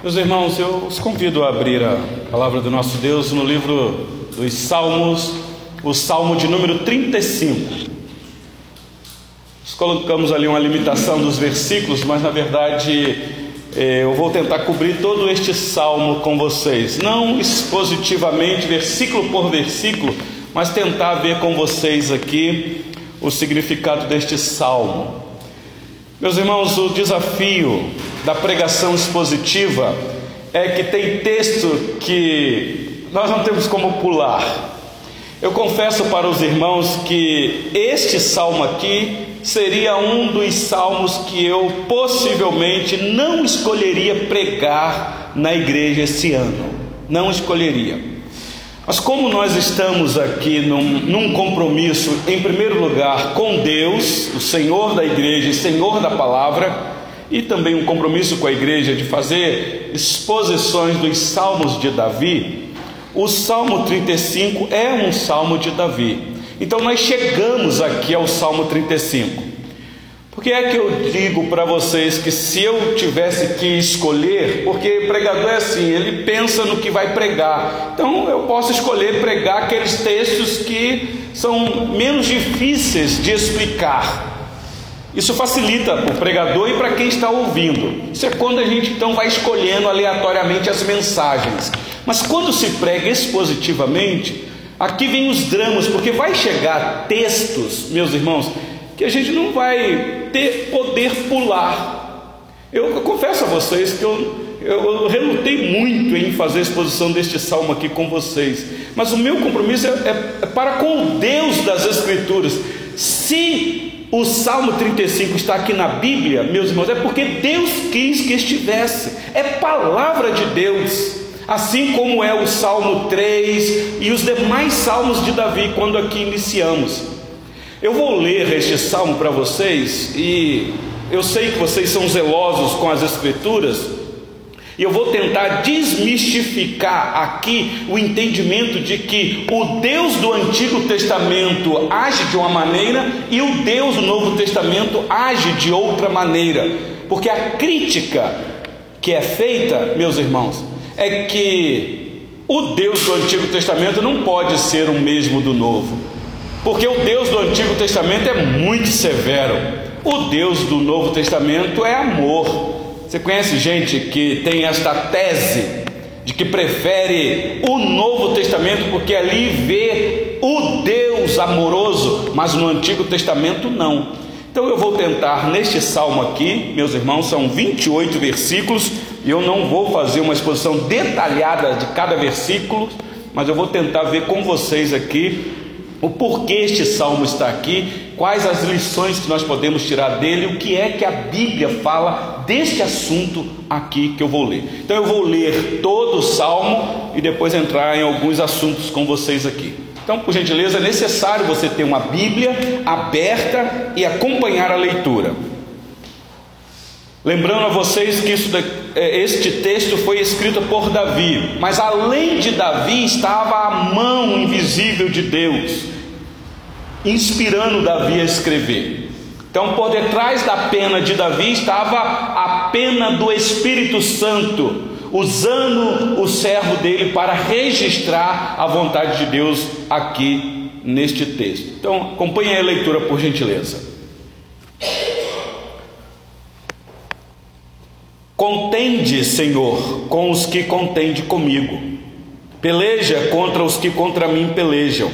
Meus irmãos, eu os convido a abrir a palavra do nosso Deus no livro dos Salmos, o Salmo de número 35. Nós colocamos ali uma limitação dos versículos, mas na verdade eh, eu vou tentar cobrir todo este salmo com vocês, não expositivamente, versículo por versículo, mas tentar ver com vocês aqui o significado deste salmo. Meus irmãos, o desafio da pregação expositiva é que tem texto que nós não temos como pular. Eu confesso para os irmãos que este salmo aqui seria um dos salmos que eu possivelmente não escolheria pregar na igreja esse ano. Não escolheria. Mas como nós estamos aqui num, num, compromisso, em primeiro lugar, com Deus, o Senhor da igreja e Senhor da palavra, e também um compromisso com a igreja de fazer exposições dos salmos de Davi, o Salmo 35 é um salmo de Davi. Então nós chegamos aqui ao Salmo 35. Por que é que eu digo para vocês que se eu tivesse que escolher, porque pregador é assim, ele pensa no que vai pregar. Então eu posso escolher pregar aqueles textos que são menos difíceis de explicar. Isso facilita para o pregador e para quem está ouvindo. Isso é quando a gente então vai escolhendo aleatoriamente as mensagens. Mas quando se prega expositivamente, aqui vem os dramas, porque vai chegar textos, meus irmãos, que a gente não vai ter poder pular. Eu, eu confesso a vocês que eu, eu, eu, relutei muito em fazer a exposição deste salmo aqui com vocês, mas o meu compromisso é, é, é para com o Deus das Escrituras. Se o Salmo 35 está aqui na Bíblia, meus irmãos, é porque Deus quis que estivesse, é palavra de Deus assim como é o Salmo 3 e os demais salmos de Davi, quando aqui iniciamos. Eu vou ler este salmo para vocês e eu sei que vocês são zelosos com as Escrituras e eu vou tentar desmistificar aqui o entendimento de que o Deus do Antigo Testamento age de uma maneira e o Deus do Novo Testamento age de outra maneira, porque a crítica que é feita, meus irmãos, é que o Deus do Antigo Testamento não pode ser o mesmo do Novo. Porque o Deus do Antigo Testamento é muito severo, o Deus do Novo Testamento é amor. Você conhece gente que tem esta tese de que prefere o Novo Testamento porque ali vê o Deus amoroso, mas no Antigo Testamento não. Então eu vou tentar neste salmo aqui, meus irmãos, são 28 versículos, e eu não vou fazer uma exposição detalhada de cada versículo, mas eu vou tentar ver com vocês aqui o porquê este salmo está aqui, quais as lições que nós podemos tirar dele, o que é que a Bíblia fala deste assunto aqui que eu vou ler. Então eu vou ler todo o salmo e depois entrar em alguns assuntos com vocês aqui. Então, por gentileza, é necessário você ter uma Bíblia aberta e acompanhar a leitura. Lembrando a vocês que isso, é, este texto foi escrito por Davi, mas além de Davi estava a mão invisível de Deus, inspirando Davi a escrever. Então, por detrás da pena de Davi estava a pena do Espírito Santo, usando o servo dele para registrar a vontade de Deus aqui neste texto. Então, acompanhe a leitura por gentileza. Contende, Senhor, com os que contende comigo. Peleja contra os que contra mim pelejam.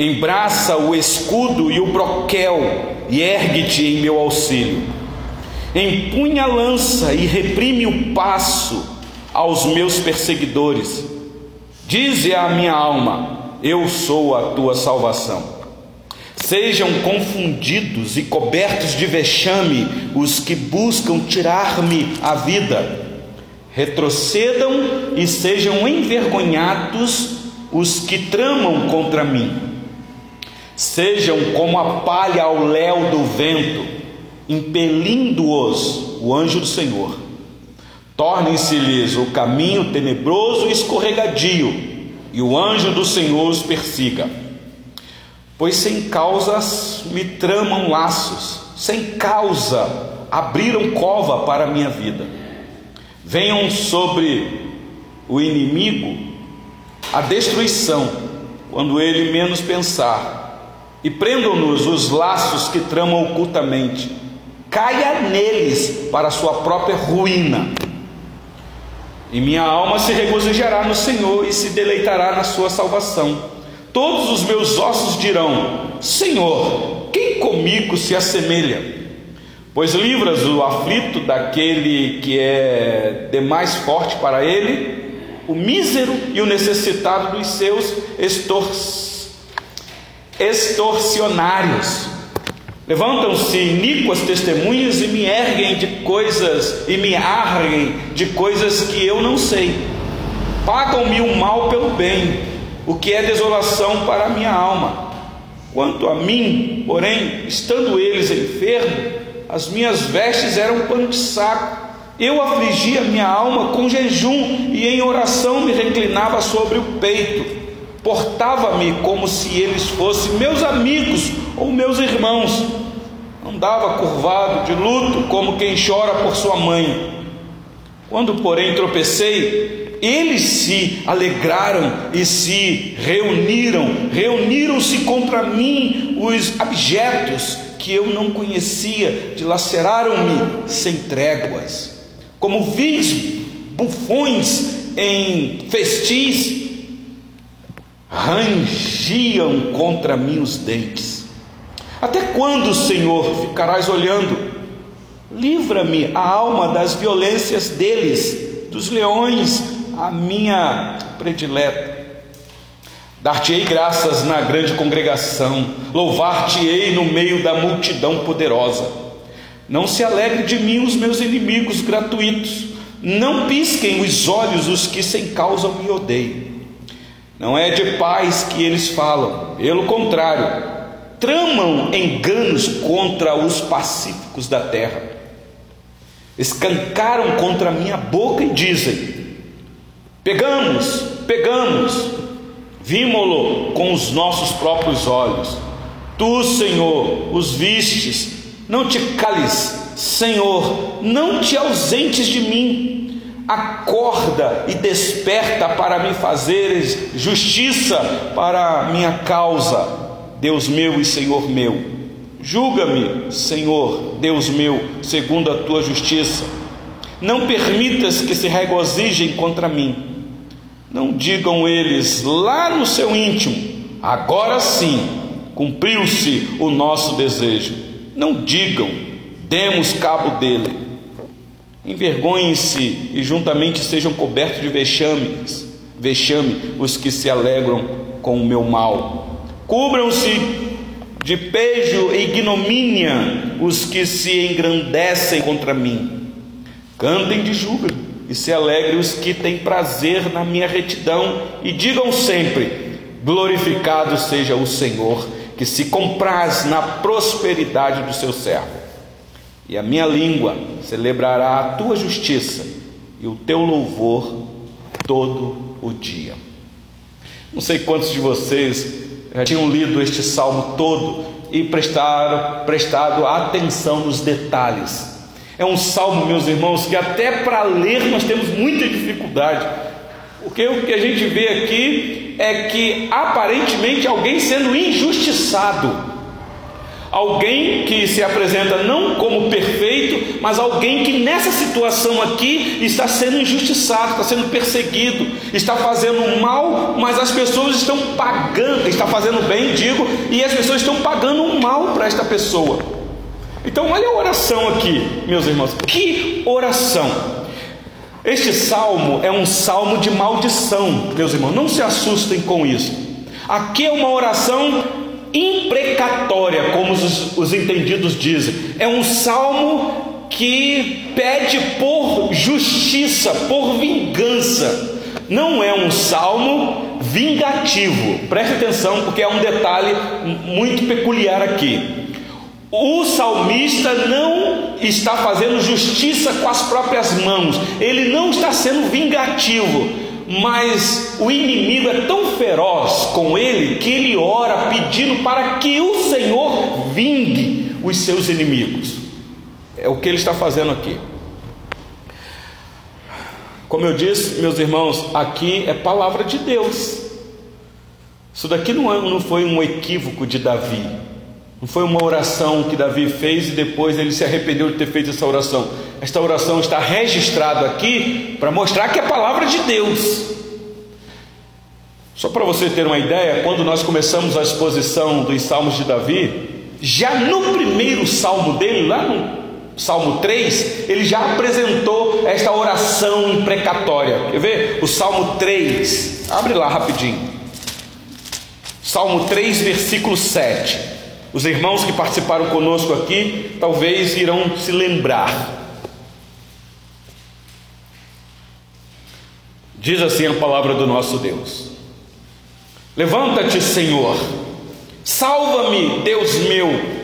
Embraça o escudo e o broquel e ergue-te em meu auxílio. Empunha a lança e reprime o passo aos meus perseguidores. Dize à minha alma: Eu sou a tua salvação. Sejam confundidos e cobertos de vexame os que buscam tirar-me a vida. Retrocedam e sejam envergonhados os que tramam contra mim. Sejam como a palha ao léu do vento, impelindo-os o anjo do Senhor. Tornem-se-lhes o caminho tenebroso e escorregadio, e o anjo do Senhor os persiga pois sem causas me tramam laços, sem causa abriram cova para a minha vida. Venham sobre o inimigo a destruição, quando ele menos pensar, e prendam-nos os laços que tramam ocultamente, caia neles para sua própria ruína. E minha alma se regozijará no Senhor e se deleitará na sua salvação. Todos os meus ossos dirão: Senhor, quem comigo se assemelha? Pois livras o aflito daquele que é demais forte para ele, o mísero e o necessitado dos seus extor extorsionários. Levantam-se iníquas testemunhas e me erguem de coisas e me arguem de coisas que eu não sei. Pagam-me o mal pelo bem, o que é desolação para a minha alma. Quanto a mim, porém, estando eles enfermos, as minhas vestes eram pano de saco. Eu afligia minha alma com jejum e em oração me reclinava sobre o peito. Portava-me como se eles fossem meus amigos ou meus irmãos. Andava curvado de luto como quem chora por sua mãe. Quando, porém, tropecei, eles se alegraram e se reuniram, reuniram-se contra mim os abjetos que eu não conhecia, dilaceraram-me sem tréguas, como vis bufões em festis, rangiam contra mim os dentes. Até quando, Senhor, ficarás olhando? Livra-me a alma das violências deles, dos leões, a minha predileta. Dar-te-ei graças na grande congregação, louvar-te-ei no meio da multidão poderosa. Não se alegre de mim os meus inimigos gratuitos, não pisquem os olhos os que sem causa me odeiam. Não é de paz que eles falam, pelo contrário, tramam enganos contra os pacíficos da terra. Escancaram contra a minha boca e dizem: Pegamos, pegamos, Vimos-lo com os nossos próprios olhos. Tu, Senhor, os vistes. Não te cales, Senhor, não te ausentes de mim. Acorda e desperta para me fazeres justiça para a minha causa, Deus meu e Senhor meu. Julga-me, Senhor, Deus meu, segundo a tua justiça. Não permitas que se regozijem contra mim não digam eles lá no seu íntimo, agora sim, cumpriu-se o nosso desejo. Não digam, demos cabo dele. Envergonhem-se e juntamente sejam cobertos de vexames, vexame os que se alegram com o meu mal. Cubram-se de pejo e ignomínia os que se engrandecem contra mim. Cantem de júbilo e se alegrem os que têm prazer na minha retidão, e digam sempre: Glorificado seja o Senhor, que se compraz na prosperidade do seu servo. E a minha língua celebrará a tua justiça e o teu louvor todo o dia. Não sei quantos de vocês já tinham lido este salmo todo e prestaram, prestado atenção nos detalhes é um salmo, meus irmãos, que até para ler nós temos muita dificuldade. Porque o que a gente vê aqui é que aparentemente alguém sendo injustiçado. Alguém que se apresenta não como perfeito, mas alguém que nessa situação aqui está sendo injustiçado, está sendo perseguido, está fazendo mal, mas as pessoas estão pagando, está fazendo bem, digo, e as pessoas estão pagando um mal para esta pessoa. Então, olha a oração aqui, meus irmãos. Que oração! Este salmo é um salmo de maldição, meus irmãos. Não se assustem com isso. Aqui é uma oração imprecatória, como os, os entendidos dizem. É um salmo que pede por justiça, por vingança. Não é um salmo vingativo. Preste atenção, porque é um detalhe muito peculiar aqui. O salmista não está fazendo justiça com as próprias mãos, ele não está sendo vingativo, mas o inimigo é tão feroz com ele que ele ora pedindo para que o Senhor vingue os seus inimigos. É o que ele está fazendo aqui. Como eu disse, meus irmãos, aqui é palavra de Deus. Isso daqui não, é, foi um equívoco de Davi, não foi uma oração que Davi fez e depois ele se arrependeu de ter feito essa oração. Esta oração está registrada aqui para mostrar que é palavra de Deus. Só para você ter uma ideia, quando nós começamos a exposição dos Salmos de Davi, já no primeiro salmo dele, lá no Salmo 3, ele já apresentou esta oração imprecatória. Quer ver? O Salmo 3, abre lá rapidinho. Salmo 3, versículo 7. Os irmãos que participaram conosco aqui talvez irão se lembrar. Diz assim a palavra do nosso Deus: Levanta-te, Senhor, salva-me, Deus meu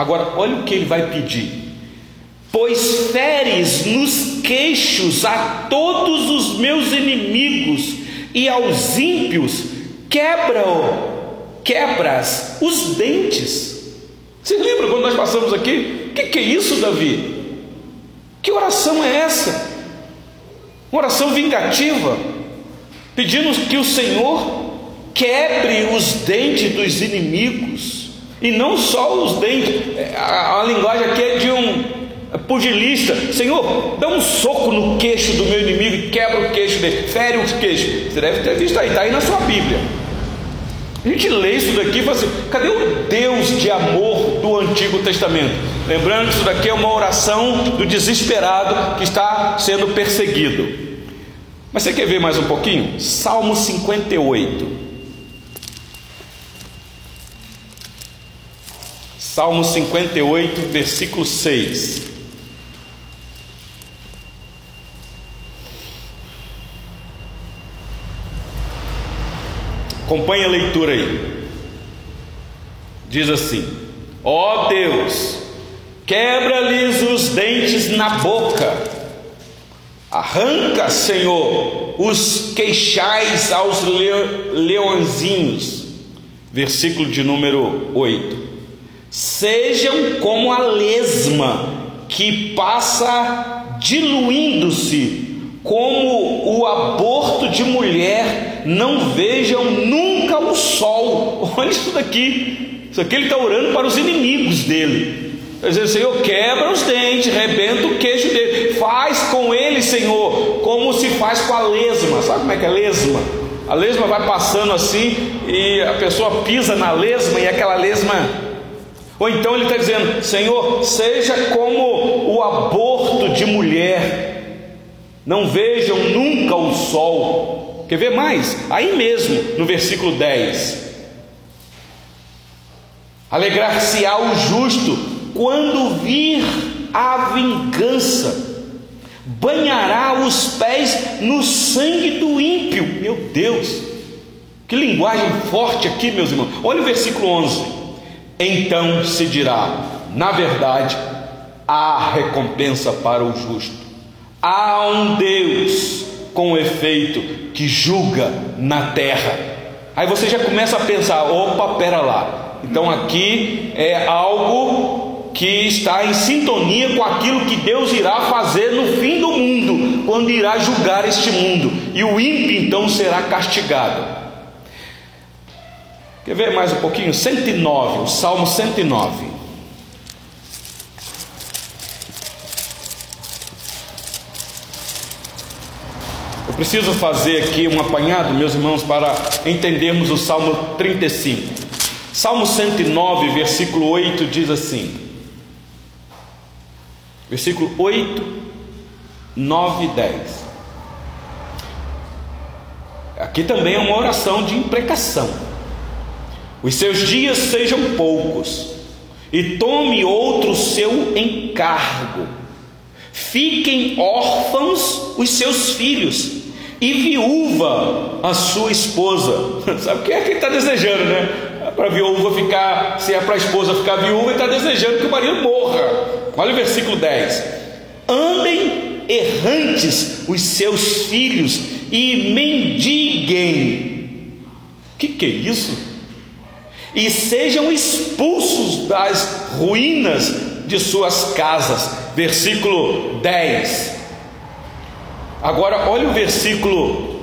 Agora, olha o que ele vai pedir: Pois feres nos queixos a todos os meus inimigos, e aos ímpios quebra, quebras os dentes. Você lembra quando nós passamos aqui? O que, que é isso, Davi? Que oração é essa? Uma oração vingativa, pedindo que o Senhor quebre os dentes dos inimigos. E não só os dentes, é, a, a linguagem aqui é de um pugilista. Senhor, dá um soco no queixo do meu inimigo e quebra o queixo dele, fere o queixo. Você deve ter visto aí, está aí na sua Bíblia. A gente lê isso daqui e fala assim: cadê o Deus de amor do Antigo Testamento? Lembrando que isso daqui é uma oração do desesperado que está sendo perseguido. Mas você quer ver mais um pouquinho? Salmo 58. Salmo 58, versículo 6. Acompanhe a leitura aí. Diz assim: Ó oh Deus, quebra-lhes os dentes na boca, arranca, Senhor, os queixais aos leõezinhos. Versículo de número 8 sejam como a lesma que passa diluindo-se, como o aborto de mulher, não vejam nunca o sol. Olha isso daqui. Isso aqui ele está orando para os inimigos dele. Está dizendo, Senhor, quebra os dentes, rebenta o queixo dele, faz com ele, Senhor, como se faz com a lesma. Sabe como é que é lesma? A lesma vai passando assim e a pessoa pisa na lesma e aquela lesma ou então ele está dizendo: Senhor, seja como o aborto de mulher, não vejam nunca o sol. Quer ver mais? Aí mesmo, no versículo 10: Alegrar-se-á o justo quando vir a vingança, banhará os pés no sangue do ímpio. Meu Deus, que linguagem forte aqui, meus irmãos. Olha o versículo 11. Então se dirá: na verdade, há recompensa para o justo. Há um Deus com efeito que julga na terra. Aí você já começa a pensar: opa, pera lá. Então aqui é algo que está em sintonia com aquilo que Deus irá fazer no fim do mundo, quando irá julgar este mundo, e o ímpio então será castigado. Quer ver mais um pouquinho? 109, o Salmo 109. Preciso fazer aqui um apanhado, meus irmãos, para entendermos o Salmo 35. Salmo 109, versículo 8 diz assim: versículo 8, 9 e 10. Aqui também é uma oração de imprecação os seus dias sejam poucos, e tome outro seu encargo. Fiquem órfãos os seus filhos, e viúva a sua esposa. Sabe o que é que ele está desejando, né? Para a viúva ficar, se é para a esposa ficar viúva, ele está desejando que o marido morra. Olha o versículo 10: Andem errantes os seus filhos e mendiguem. Que, que é isso? e sejam expulsos das ruínas de suas casas. Versículo 10. Agora, olha o versículo.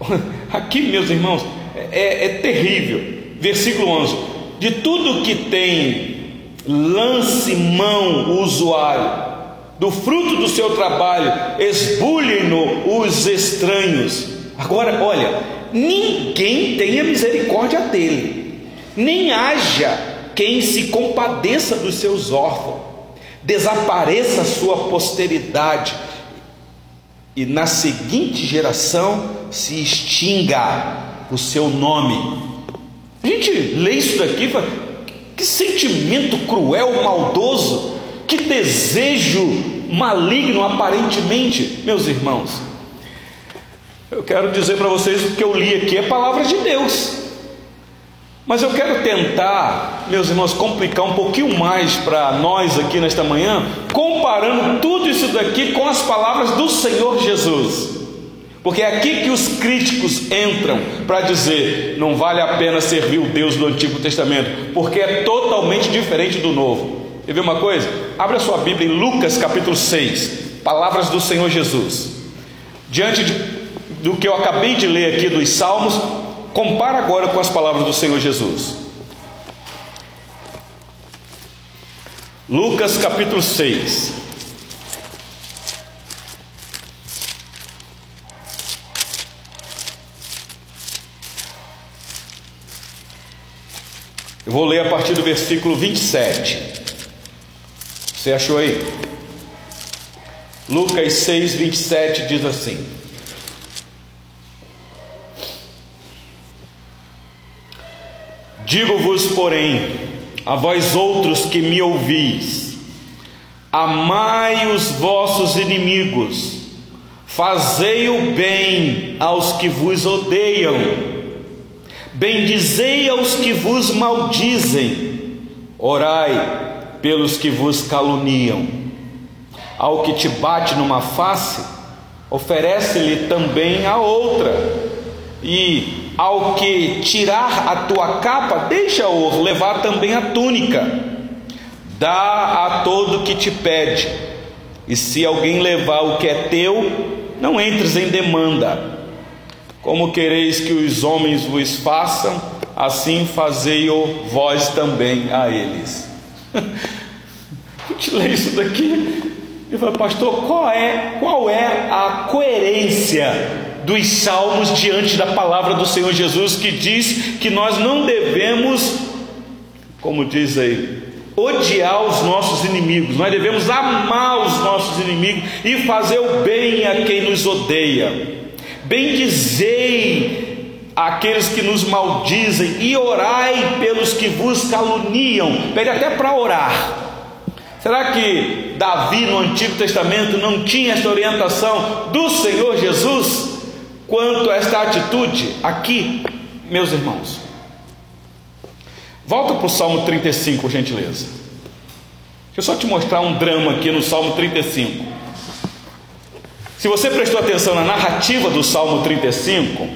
Aqui, meus irmãos, é, é terrível. Versículo 11: De tudo que tem, lance mão o usuário, do fruto do seu trabalho, esbulhem-no os estranhos. Agora, olha, ninguém tenha misericórdia dele, nem haja quem se compadeça dos seus órfãos, desapareça a sua posteridade, e na seguinte geração se extinga o seu nome. A gente lê isso daqui e fala, que sentimento cruel, maldoso, que desejo maligno aparentemente, meus irmãos. Eu quero dizer para vocês o que eu li aqui é palavra de Deus. Mas eu quero tentar, meus irmãos, complicar um pouquinho mais para nós aqui nesta manhã, comparando tudo isso daqui com as palavras do Senhor Jesus. Porque é aqui que os críticos entram para dizer: não vale a pena servir o Deus do Antigo Testamento, porque é totalmente diferente do Novo. Quer ver uma coisa? Abra sua Bíblia em Lucas capítulo 6, palavras do Senhor Jesus. Diante de, do que eu acabei de ler aqui dos Salmos, Compara agora com as palavras do Senhor Jesus. Lucas capítulo 6. Eu vou ler a partir do versículo 27. Você achou aí? Lucas 6, 27 diz assim: Digo-vos, porém, a vós outros que me ouvis, amai os vossos inimigos, fazei o bem aos que vos odeiam, bendizei aos que vos maldizem, orai pelos que vos caluniam. Ao que te bate numa face, oferece-lhe também a outra, e ao que tirar a tua capa, deixa-o levar também a túnica. Dá a todo que te pede. E se alguém levar o que é teu, não entres em demanda. Como quereis que os homens vos façam, assim fazei-o vós também a eles. a gente lê isso daqui e fala, pastor, qual é, qual é a coerência dos salmos diante da palavra do Senhor Jesus, que diz que nós não devemos, como diz aí, odiar os nossos inimigos, nós devemos amar os nossos inimigos e fazer o bem a quem nos odeia. Bendizei aqueles que nos maldizem e orai pelos que vos caluniam. Pede até para orar. Será que Davi no Antigo Testamento não tinha esta orientação do Senhor Jesus? Quanto a esta atitude aqui, meus irmãos. Volta para o Salmo 35, por gentileza. Deixa eu só te mostrar um drama aqui no Salmo 35. Se você prestou atenção na narrativa do Salmo 35,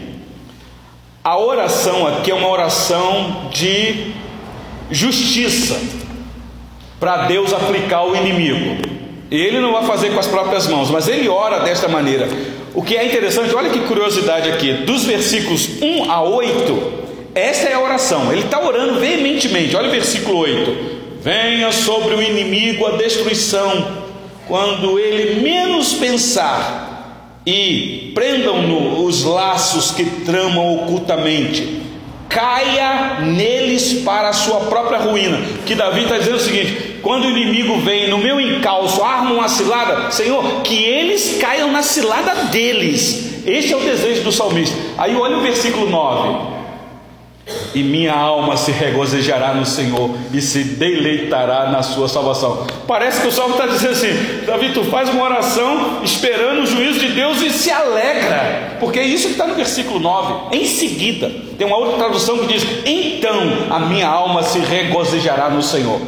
a oração aqui é uma oração de justiça para Deus aplicar o inimigo. Ele não vai fazer com as próprias mãos, mas ele ora desta maneira: o que é interessante, olha que curiosidade aqui, dos versículos 1 a 8, essa é a oração, ele está orando veementemente, olha o versículo 8: Venha sobre o inimigo a destruição, quando ele menos pensar, e prendam-no os laços que tramam ocultamente, caia neles para a sua própria ruína. Que Davi está dizendo o seguinte: quando o inimigo vem no meu encalço, arma uma cilada, Senhor, que eles caiam na cilada deles. Este é o desejo do salmista. Aí olha o versículo 9. E minha alma se regozijará no Senhor e se deleitará na sua salvação. Parece que o salmo está dizendo assim: Davi, tu faz uma oração esperando o juízo de Deus e se alegra, porque é isso que está no versículo 9. Em seguida, tem uma outra tradução que diz: Então a minha alma se regozijará no Senhor.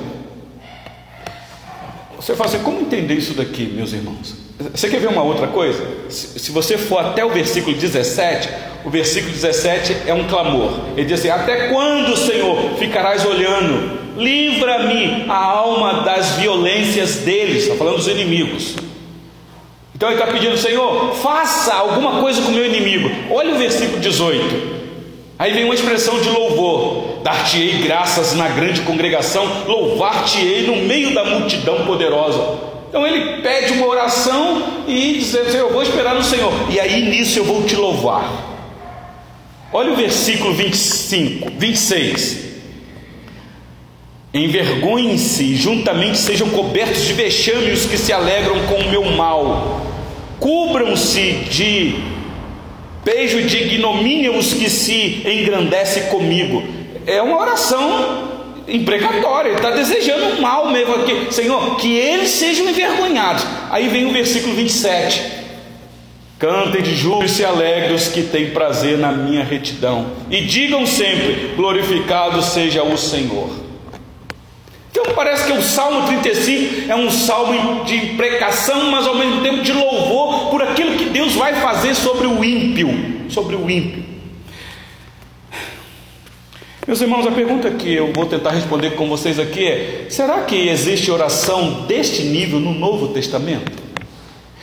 Você fala assim, como entender isso daqui, meus irmãos? Você quer ver uma outra coisa? Se você for até o versículo 17, o versículo 17 é um clamor. Ele diz assim: Até quando, Senhor, ficarás olhando? Livra-me a alma das violências deles. Está falando dos inimigos. Então ele está pedindo, Senhor, faça alguma coisa com o meu inimigo. Olha o versículo 18. Aí vem uma expressão de louvor: dar-te-ei graças na grande congregação, louvar-te-ei no meio da multidão poderosa. Então ele pede uma oração e diz: Eu vou esperar no Senhor, e aí nisso eu vou te louvar. Olha o versículo 25, 26. Envergonhem-se, juntamente sejam cobertos de vexame os que se alegram com o meu mal. Cubram-se de beijo de ignomínia os que se engrandecem comigo. É uma oração imprecatória, ele está desejando mal mesmo aqui, Senhor, que eles sejam envergonhados. Aí vem o versículo 27. Cantem de júbilo e se alegrem os que têm prazer na minha retidão, e digam sempre: glorificado seja o Senhor. Então parece que o Salmo 35 é um salmo de imprecação, mas ao mesmo tempo de louvor por aquilo que Deus vai fazer sobre o ímpio, sobre o ímpio. Meus irmãos, a pergunta que eu vou tentar responder com vocês aqui é: será que existe oração deste nível no Novo Testamento?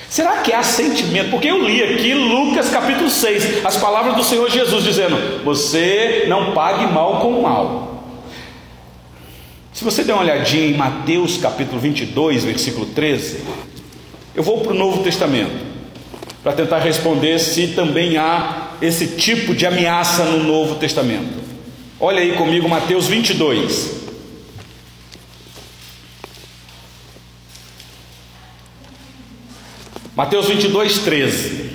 Será que há sentimento? Porque eu li aqui Lucas capítulo 6, as palavras do Senhor Jesus dizendo: Você não pague mal com mal. Se você der uma olhadinha em Mateus capítulo 22, versículo 13, eu vou para o Novo Testamento para tentar responder se também há esse tipo de ameaça no Novo Testamento. Olha aí comigo Mateus 22. Mateus 22, 13.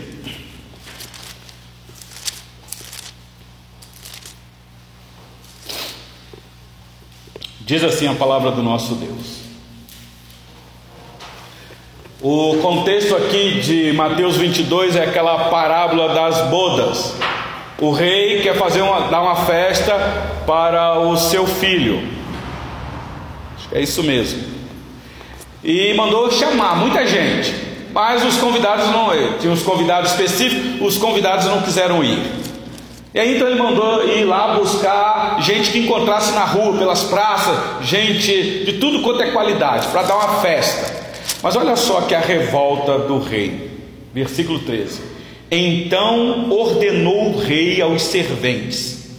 Diz assim a palavra do nosso Deus. O contexto aqui de Mateus 22 é aquela parábola das bodas. O rei quer fazer uma, dar uma festa para o seu filho. Acho que é isso mesmo. E mandou chamar muita gente, mas os convidados não, tinha os convidados específicos, os convidados não quiseram ir. E aí então ele mandou ir lá buscar gente que encontrasse na rua, pelas praças, gente de tudo quanto é qualidade, para dar uma festa. Mas olha só que a revolta do rei, versículo 13. Então ordenou o rei aos serventes: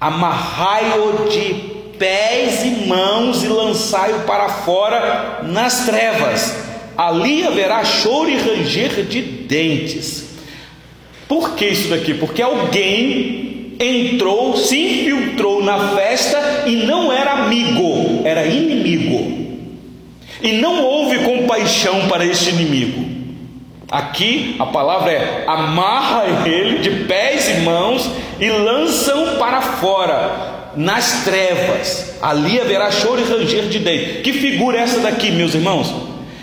amarrai-o de pés e mãos e lançai-o para fora nas trevas. Ali haverá choro e ranger de dentes. Por que isso daqui? Porque alguém entrou, se infiltrou na festa e não era amigo, era inimigo. E não houve compaixão para este inimigo. Aqui a palavra é: amarra ele de pés e mãos e lançam para fora, nas trevas. Ali haverá choro e ranger de dentro. Que figura é essa daqui, meus irmãos?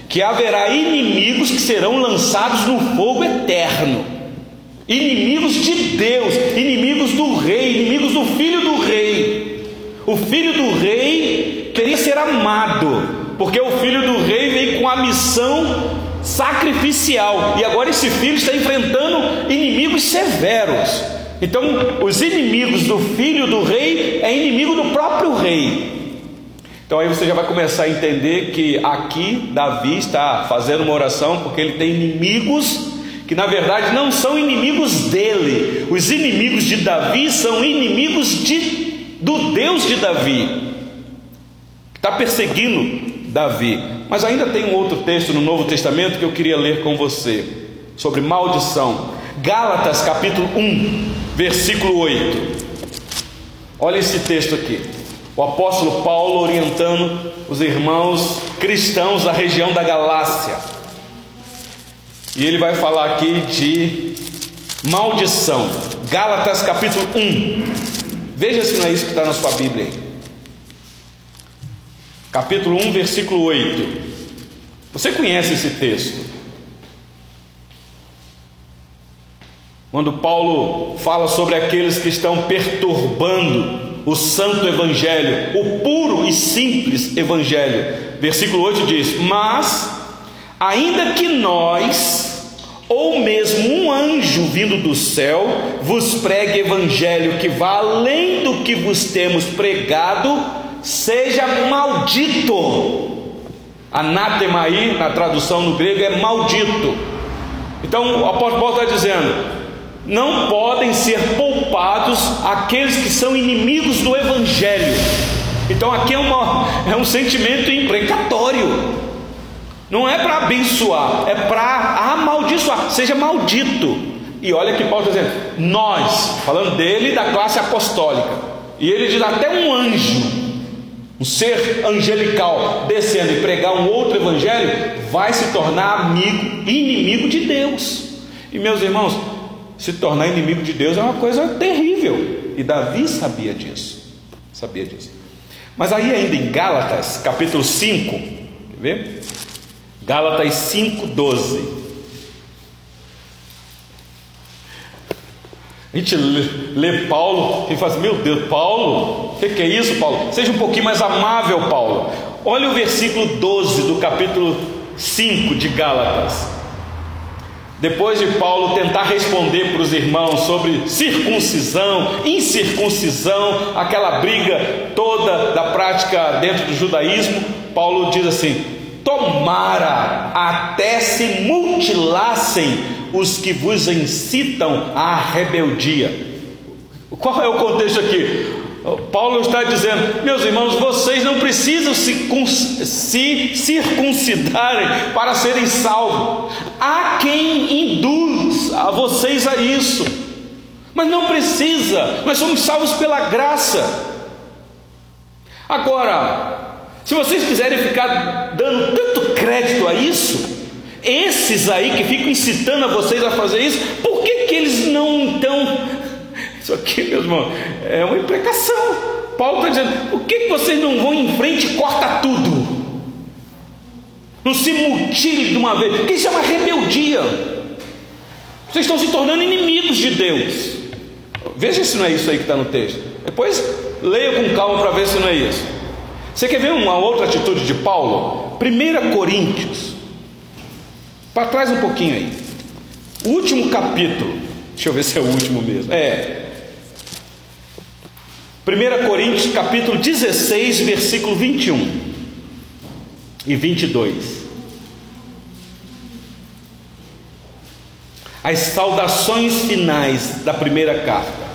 Que haverá inimigos que serão lançados no fogo eterno inimigos de Deus, inimigos do rei, inimigos do filho do rei. O filho do rei queria ser amado, porque o filho do rei veio com a missão sacrificial, e agora esse filho está enfrentando inimigos severos. Então, os inimigos do filho do rei é inimigo do próprio rei. Então aí você já vai começar a entender que aqui Davi está fazendo uma oração porque ele tem inimigos que na verdade não são inimigos dele. Os inimigos de Davi são inimigos de, do Deus de Davi, está perseguindo Davi. Mas ainda tem um outro texto no Novo Testamento que eu queria ler com você, sobre maldição. Gálatas capítulo 1, versículo 8. Olha esse texto aqui. O apóstolo Paulo orientando os irmãos cristãos da região da Galácia. E ele vai falar aqui de maldição. Gálatas capítulo 1. Veja se não é isso que está na sua Bíblia aí. Capítulo 1, versículo 8. Você conhece esse texto? Quando Paulo fala sobre aqueles que estão perturbando o santo evangelho, o puro e simples evangelho. Versículo 8 diz: Mas, ainda que nós ou mesmo um anjo vindo do céu vos pregue evangelho que vá além do que vos temos pregado, seja maldito. Anátema aí, na tradução no grego, é maldito. Então o apóstolo Paulo está dizendo: não podem ser poupados aqueles que são inimigos do Evangelho. Então aqui é, uma, é um sentimento imprecatório. Não é para abençoar, é para amaldiçoar. Seja maldito. E olha que Paulo está dizendo: nós, falando dele da classe apostólica, e ele diz até um anjo, um ser angelical descendo e pregar um outro evangelho, vai se tornar amigo, inimigo de Deus. E meus irmãos, se tornar inimigo de Deus é uma coisa terrível. E Davi sabia disso. Sabia disso. Mas aí ainda em Gálatas, capítulo 5, quer ver? Gálatas 5, A gente lê, Paulo e faz, assim, meu Deus, Paulo, o que, que é isso, Paulo? Seja um pouquinho mais amável, Paulo. Olha o versículo 12 do capítulo 5 de Gálatas. Depois de Paulo tentar responder para os irmãos sobre circuncisão, incircuncisão, aquela briga toda da prática dentro do judaísmo, Paulo diz assim: Tomara até se mutilassem os que vos incitam à rebeldia. Qual é o contexto aqui? Paulo está dizendo, meus irmãos, vocês não precisam se, se circuncidarem para serem salvos. Há quem induz a vocês a isso, mas não precisa, nós somos salvos pela graça. Agora, se vocês quiserem ficar dando tanto crédito a isso, esses aí que ficam incitando a vocês a fazer isso, por que, que eles não então isso aqui, meu irmão, é uma imprecação. Paulo está dizendo: por que vocês não vão em frente e corta tudo? Não se mutile de uma vez, porque isso é uma rebeldia. Vocês estão se tornando inimigos de Deus. Veja se não é isso aí que está no texto. Depois leia com calma para ver se não é isso. Você quer ver uma outra atitude de Paulo? 1 Coríntios. Para trás um pouquinho aí. O último capítulo. Deixa eu ver se é o último mesmo. É. 1 Coríntios capítulo 16, versículo 21 e 22. As saudações finais da primeira carta.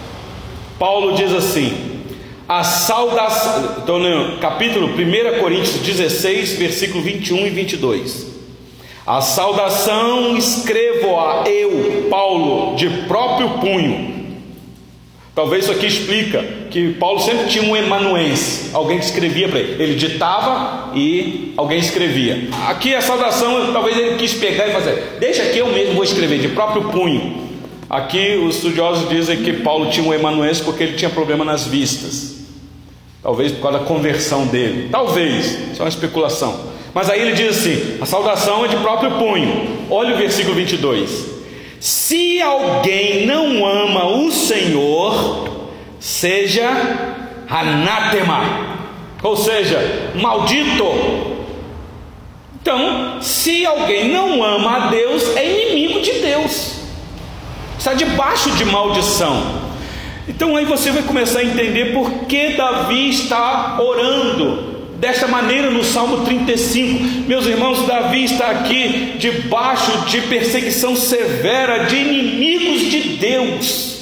Paulo diz assim: a saudação, então, capítulo 1 Coríntios 16, versículo 21 e 22. A saudação escrevo-a eu, Paulo, de próprio punho Talvez isso aqui explica que Paulo sempre tinha um emanuense, alguém que escrevia para ele. Ele ditava e alguém escrevia. Aqui a saudação, talvez ele quis pegar e fazer. Deixa que eu mesmo vou escrever de próprio punho. Aqui os estudiosos dizem que Paulo tinha um emanuense porque ele tinha problema nas vistas. Talvez por causa da conversão dele. Talvez, isso é uma especulação. Mas aí ele diz assim: a saudação é de próprio punho. Olha o versículo 22. Se alguém não ama o Senhor, seja anátema, ou seja, maldito. Então, se alguém não ama a Deus, é inimigo de Deus, está debaixo de maldição. Então aí você vai começar a entender por que Davi está orando desta maneira no Salmo 35. Meus irmãos, Davi está aqui debaixo de perseguição severa de inimigos de Deus.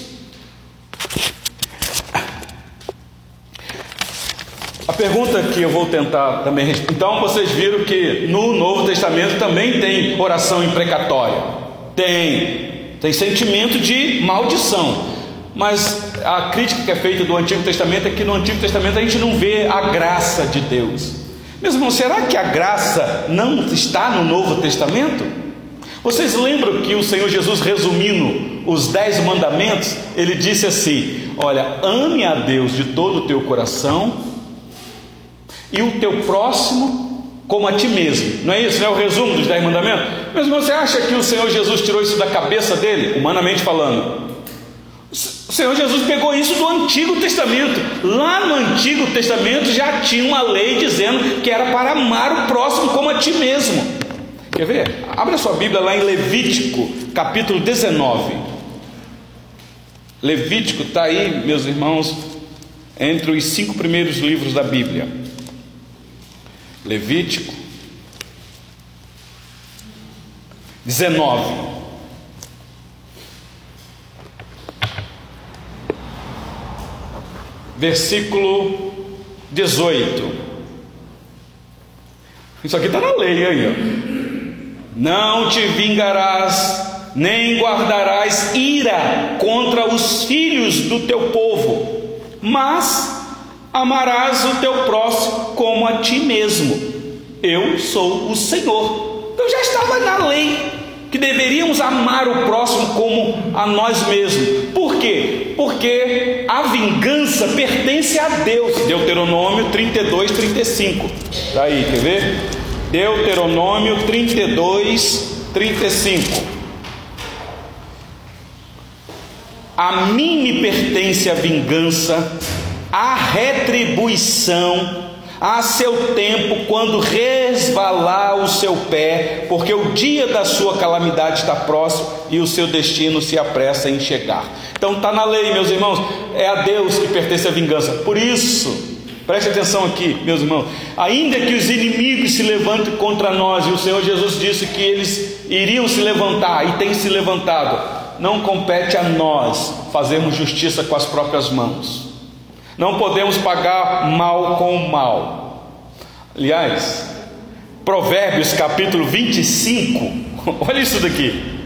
A pergunta que eu vou tentar também então vocês viram que no Novo Testamento também tem oração imprecatória. Tem, tem sentimento de maldição. Mas a crítica que é feita do Antigo Testamento é que no Antigo Testamento a gente não vê a graça de Deus. Meus irmãos, será que a graça não está no Novo Testamento? Vocês lembram que o Senhor Jesus, resumindo os dez mandamentos, ele disse assim: Olha, ame a Deus de todo o teu coração e o teu próximo como a ti mesmo. Não é isso? Não é o resumo dos dez mandamentos? Mas você acha que o Senhor Jesus tirou isso da cabeça dele, humanamente falando? O Senhor Jesus pegou isso do Antigo Testamento. Lá no Antigo Testamento já tinha uma lei dizendo que era para amar o próximo como a ti mesmo. Quer ver? Abra sua Bíblia lá em Levítico, capítulo 19. Levítico está aí, meus irmãos, entre os cinco primeiros livros da Bíblia. Levítico 19. Versículo 18. Isso aqui está na lei aí. Não te vingarás, nem guardarás ira contra os filhos do teu povo, mas amarás o teu próximo como a ti mesmo. Eu sou o Senhor. Então já estava na lei que deveríamos amar o próximo como a nós mesmos. Por quê? Porque a vingança pertence a Deus. Deuteronômio 32, 35. Está aí, quer ver? Deuteronômio 32, 35. A mim me pertence a vingança, a retribuição a seu tempo, quando resvalar o seu pé, porque o dia da sua calamidade está próximo e o seu destino se apressa em chegar. Então está na lei, meus irmãos, é a Deus que pertence a vingança. Por isso, preste atenção aqui, meus irmãos, ainda que os inimigos se levantem contra nós, e o Senhor Jesus disse que eles iriam se levantar e têm se levantado, não compete a nós fazermos justiça com as próprias mãos. Não podemos pagar mal com mal. Aliás, Provérbios capítulo 25, olha isso daqui.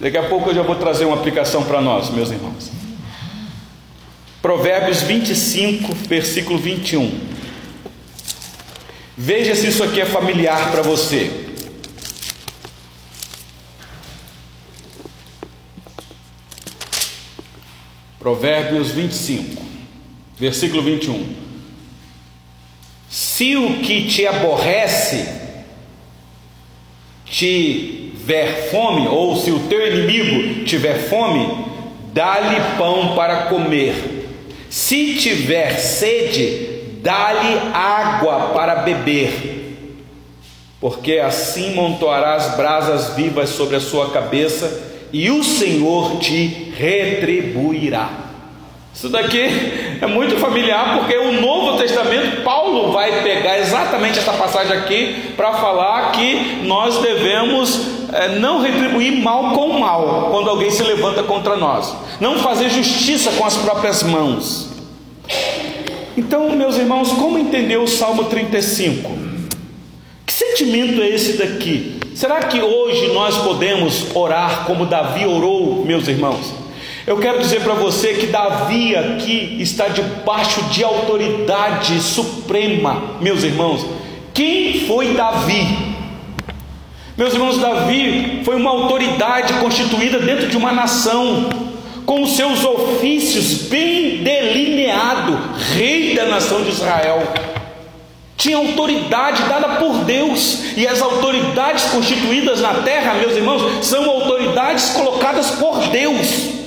Daqui a pouco eu já vou trazer uma aplicação para nós, meus irmãos. Provérbios 25, versículo 21. Veja se isso aqui é familiar para você. Provérbios 25 versículo 21. Se o que te aborrece tiver fome, ou se o teu inimigo tiver fome, dá-lhe pão para comer. Se tiver sede, dá-lhe água para beber. Porque assim montoarás brasas vivas sobre a sua cabeça, e o Senhor te retribuirá. Isso daqui é muito familiar porque o Novo Testamento, Paulo vai pegar exatamente essa passagem aqui para falar que nós devemos é, não retribuir mal com mal quando alguém se levanta contra nós, não fazer justiça com as próprias mãos. Então, meus irmãos, como entender o Salmo 35? Que sentimento é esse daqui? Será que hoje nós podemos orar como Davi orou, meus irmãos? Eu quero dizer para você que Davi aqui está debaixo de autoridade suprema, meus irmãos. Quem foi Davi? Meus irmãos, Davi foi uma autoridade constituída dentro de uma nação, com os seus ofícios bem delineado, rei da nação de Israel. Tinha autoridade dada por Deus, e as autoridades constituídas na terra, meus irmãos, são autoridades colocadas por Deus.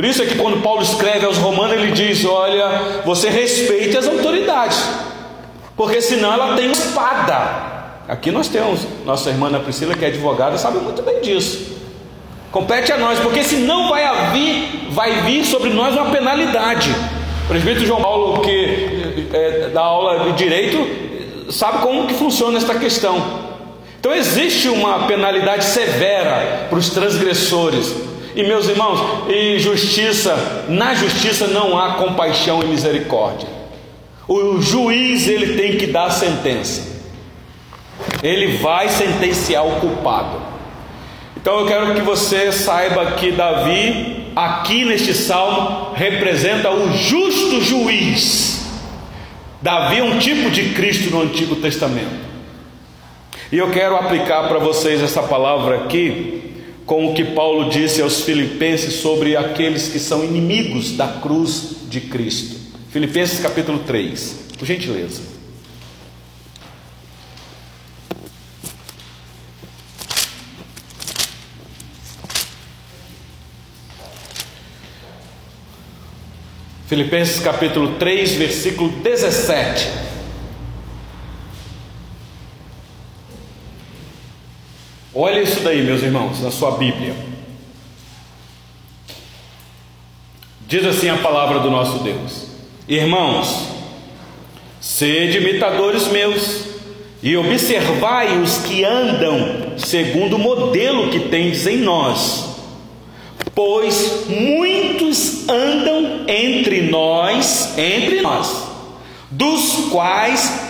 Por isso é que quando Paulo escreve aos Romanos, ele diz: Olha, você respeite as autoridades, porque senão ela tem espada. Aqui nós temos, nossa irmã Priscila, que é advogada, sabe muito bem disso. Compete a nós, porque senão vai vir, vai vir sobre nós uma penalidade. O presbítero João Paulo, que é, dá aula de direito, sabe como que funciona esta questão. Então existe uma penalidade severa para os transgressores. E meus irmãos, em justiça, na justiça não há compaixão e misericórdia. O juiz ele tem que dar a sentença. Ele vai sentenciar o culpado. Então eu quero que você saiba que Davi, aqui neste salmo, representa o justo juiz. Davi é um tipo de Cristo no Antigo Testamento. E eu quero aplicar para vocês essa palavra aqui com o que Paulo disse aos Filipenses sobre aqueles que são inimigos da cruz de Cristo. Filipenses capítulo 3, por gentileza. Filipenses capítulo 3, versículo 17. Olha isso daí, meus irmãos, na sua Bíblia. Diz assim a palavra do nosso Deus: Irmãos, sede imitadores meus e observai os que andam segundo o modelo que tendes em nós, Pois muitos andam entre nós, entre nós, dos quais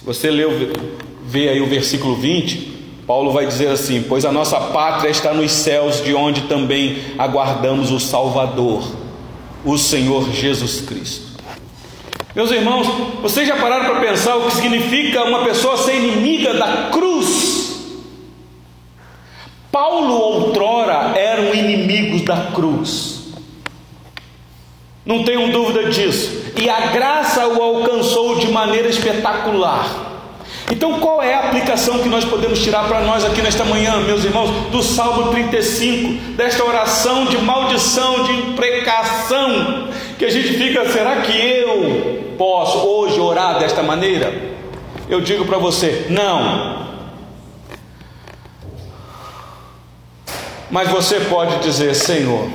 Se você leu, vê aí o versículo 20, Paulo vai dizer assim: Pois a nossa pátria está nos céus, de onde também aguardamos o Salvador, o Senhor Jesus Cristo. Meus irmãos, vocês já pararam para pensar o que significa uma pessoa ser inimiga da cruz? Paulo outrora era um inimigo da cruz. Não tenham dúvida disso. E a graça o alcançou de maneira espetacular. Então, qual é a aplicação que nós podemos tirar para nós aqui nesta manhã, meus irmãos, do Salmo 35, desta oração de maldição, de imprecação, que a gente fica, será que eu posso hoje orar desta maneira? Eu digo para você, não. Mas você pode dizer, Senhor,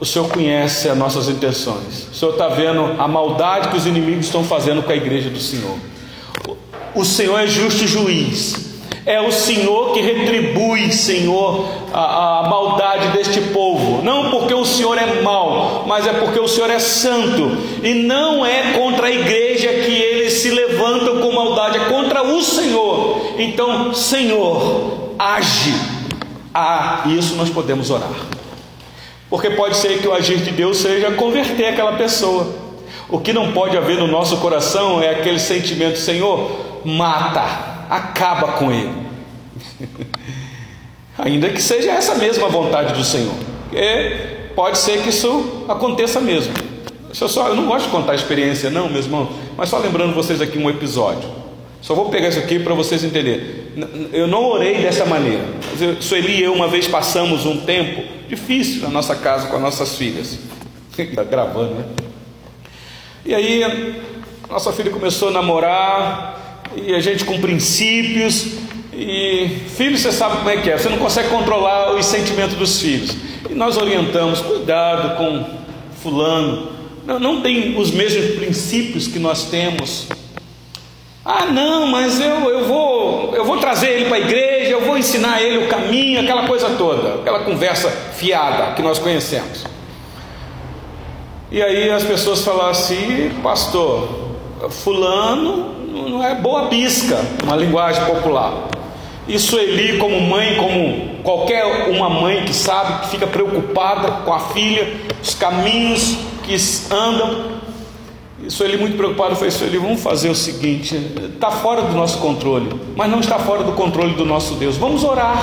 o Senhor conhece as nossas intenções, o Senhor está vendo a maldade que os inimigos estão fazendo com a igreja do Senhor. O Senhor é justo juiz. É o Senhor que retribui, Senhor, a, a, maldade deste povo. Não porque o Senhor é mau, mas é porque o Senhor é santo. E não é contra a igreja que eles se levantam com maldade, é contra o Senhor. Então, Senhor, age. Ah, isso nós podemos orar. Porque pode ser que o agir de Deus seja converter aquela pessoa. O que não pode haver no nosso coração é aquele sentimento, Senhor, mata, acaba com ele. Ainda que seja essa mesma vontade do Senhor. Pode ser que isso aconteça mesmo. Eu, só, eu não gosto de contar experiência, não, meus irmãos, mas só lembrando vocês aqui um episódio. Só vou pegar isso aqui para vocês entenderem. Eu não orei dessa maneira. Sueli e eu, uma vez, passamos um tempo difícil na nossa casa com as nossas filhas. Está gravando, né? E aí, nossa filha começou a namorar, e a gente com princípios. E filho, você sabe como é que é, você não consegue controlar os sentimentos dos filhos. E nós orientamos, cuidado com fulano, não, não tem os mesmos princípios que nós temos. Ah, não, mas eu, eu, vou, eu vou trazer ele para a igreja, eu vou ensinar ele o caminho, aquela coisa toda, aquela conversa fiada que nós conhecemos. E aí as pessoas falam assim, pastor, fulano não é boa bisca, uma linguagem popular. E Sueli, como mãe, como qualquer uma mãe que sabe, que fica preocupada com a filha, os caminhos que andam. E Sueli, muito preocupado, foi: Sueli, vamos fazer o seguinte: está fora do nosso controle, mas não está fora do controle do nosso Deus. Vamos orar.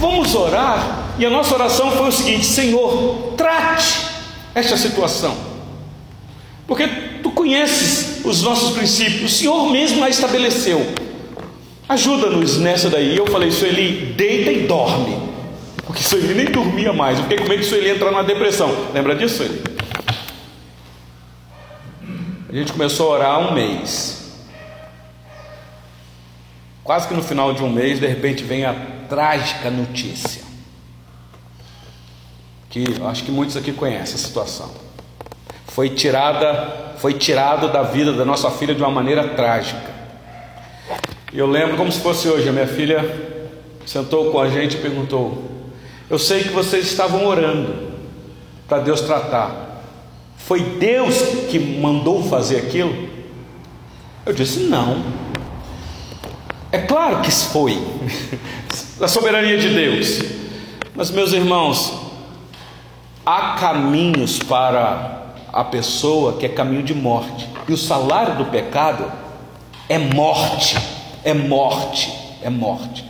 Vamos orar. E a nossa oração foi o seguinte: Senhor, trate esta situação. Porque tu conheces os nossos princípios, o Senhor mesmo a estabeleceu. Ajuda-nos nessa daí. Eu falei, Sueli, deita e dorme. Porque Sueli nem dormia mais. Eu fiquei com medo de Sueli entrar numa depressão. Lembra disso, Sueli? A gente começou a orar um mês. Quase que no final de um mês, de repente, vem a trágica notícia. Que acho que muitos aqui conhecem a situação foi tirada, foi tirado da vida da nossa filha de uma maneira trágica. Eu lembro como se fosse hoje, a minha filha sentou com a gente e perguntou: "Eu sei que vocês estavam orando para Deus tratar. Foi Deus que mandou fazer aquilo?" Eu disse: "Não. É claro que foi. a soberania de Deus. Mas meus irmãos, há caminhos para a pessoa que é caminho de morte. E o salário do pecado é morte, é morte, é morte.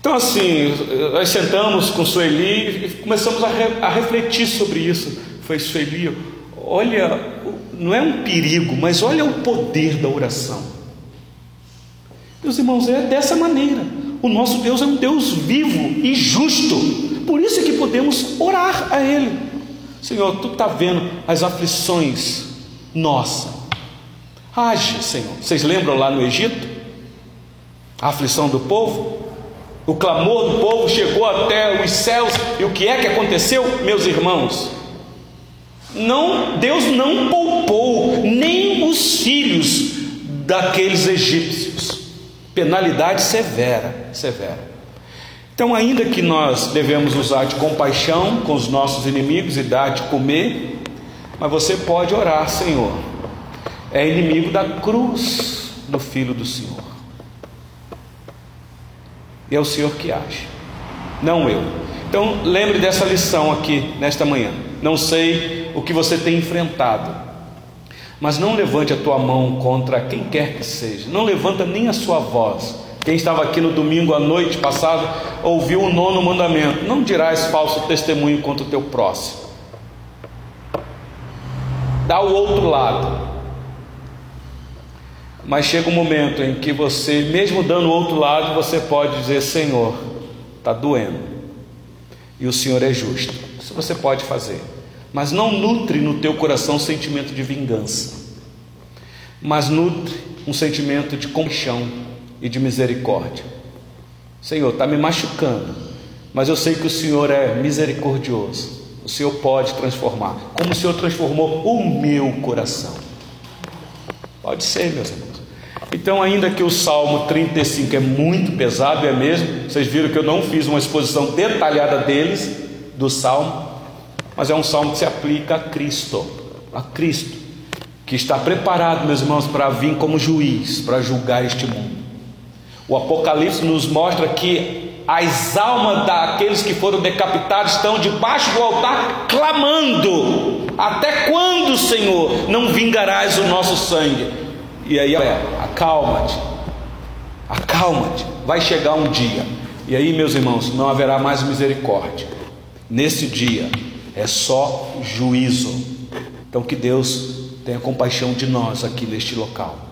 Então, assim, nós sentamos com Sueli e começamos a, re, a refletir sobre isso. Foi Sueli, olha, não é um perigo, mas olha o poder da oração. Meus irmãos, é dessa maneira. O nosso Deus é um Deus vivo e justo Por isso é que podemos orar a Ele. Senhor, tu está vendo as aflições nossa. Age, Senhor. Vocês lembram lá no Egito? A aflição do povo? O clamor do povo chegou até os céus, e o que é que aconteceu, meus irmãos? Não, Deus não poupou nem os filhos daqueles egípcios. Penalidade severa, severa. Então, ainda que nós devemos usar de compaixão com os nossos inimigos e dar de comer, mas você pode orar, Senhor. É inimigo da cruz do Filho do Senhor. E é o Senhor que age, não eu. Então, lembre dessa lição aqui nesta manhã. Não sei o que você tem enfrentado, mas não levante a tua mão contra quem quer que seja. Não levanta nem a sua voz. Quem estava aqui no domingo à noite passado ouviu o nono mandamento: Não dirás falso testemunho contra o teu próximo. Dá o outro lado. Mas chega um momento em que você, mesmo dando o outro lado, você pode dizer: Senhor, está doendo. E o Senhor é justo. Isso você pode fazer. Mas não nutre no teu coração um sentimento de vingança. Mas nutre um sentimento de compaixão e de misericórdia. Senhor, está me machucando, mas eu sei que o Senhor é misericordioso. O Senhor pode transformar, como o Senhor transformou o meu coração. Pode ser, meus irmãos. Então, ainda que o Salmo 35 é muito pesado, é mesmo, vocês viram que eu não fiz uma exposição detalhada deles, do Salmo, mas é um salmo que se aplica a Cristo, a Cristo, que está preparado, meus irmãos, para vir como juiz, para julgar este mundo. O Apocalipse nos mostra que as almas daqueles que foram decapitados estão debaixo do altar clamando: Até quando, Senhor, não vingarás o nosso sangue? E aí, acalma-te, acalma-te, vai chegar um dia, e aí, meus irmãos, não haverá mais misericórdia. Nesse dia é só juízo. Então, que Deus tenha compaixão de nós aqui neste local.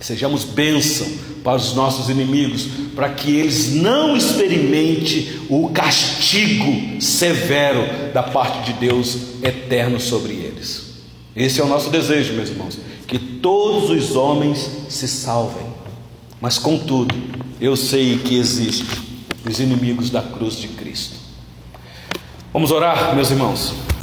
Sejamos bênção para os nossos inimigos, para que eles não experimentem o castigo severo da parte de Deus eterno sobre eles. Esse é o nosso desejo, meus irmãos que todos os homens se salvem. Mas contudo, eu sei que existem os inimigos da cruz de Cristo. Vamos orar, meus irmãos.